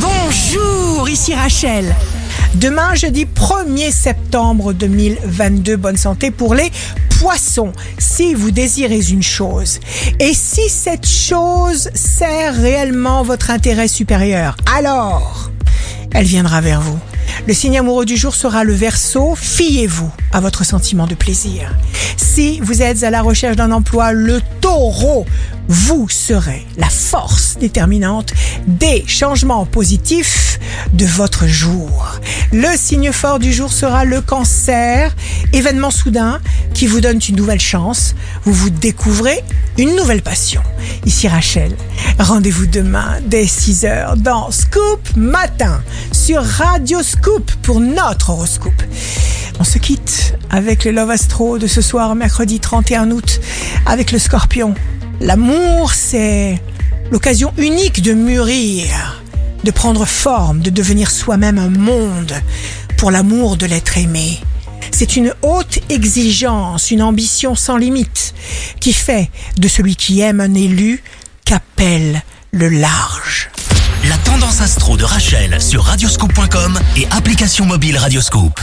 Bonjour, ici Rachel. Demain, jeudi 1er septembre 2022, bonne santé pour les poissons. Si vous désirez une chose, et si cette chose sert réellement votre intérêt supérieur, alors elle viendra vers vous. Le signe amoureux du jour sera le verso. Fiez-vous à votre sentiment de plaisir. Si vous êtes à la recherche d'un emploi, le taureau, vous serez la force déterminante des changements positifs de votre jour. Le signe fort du jour sera le cancer, événement soudain qui vous donne une nouvelle chance. Vous vous découvrez une nouvelle passion. Ici Rachel, rendez-vous demain dès 6h dans Scoop Matin sur Radio Scoop pour notre horoscope. On se quitte avec le Love Astro de ce soir, mercredi 31 août, avec le scorpion. L'amour, c'est l'occasion unique de mûrir, de prendre forme, de devenir soi-même un monde pour l'amour de l'être aimé. C'est une haute exigence, une ambition sans limite qui fait de celui qui aime un élu qu'appelle le large. La tendance astro de Rachel sur radioscope.com et application mobile Radioscope.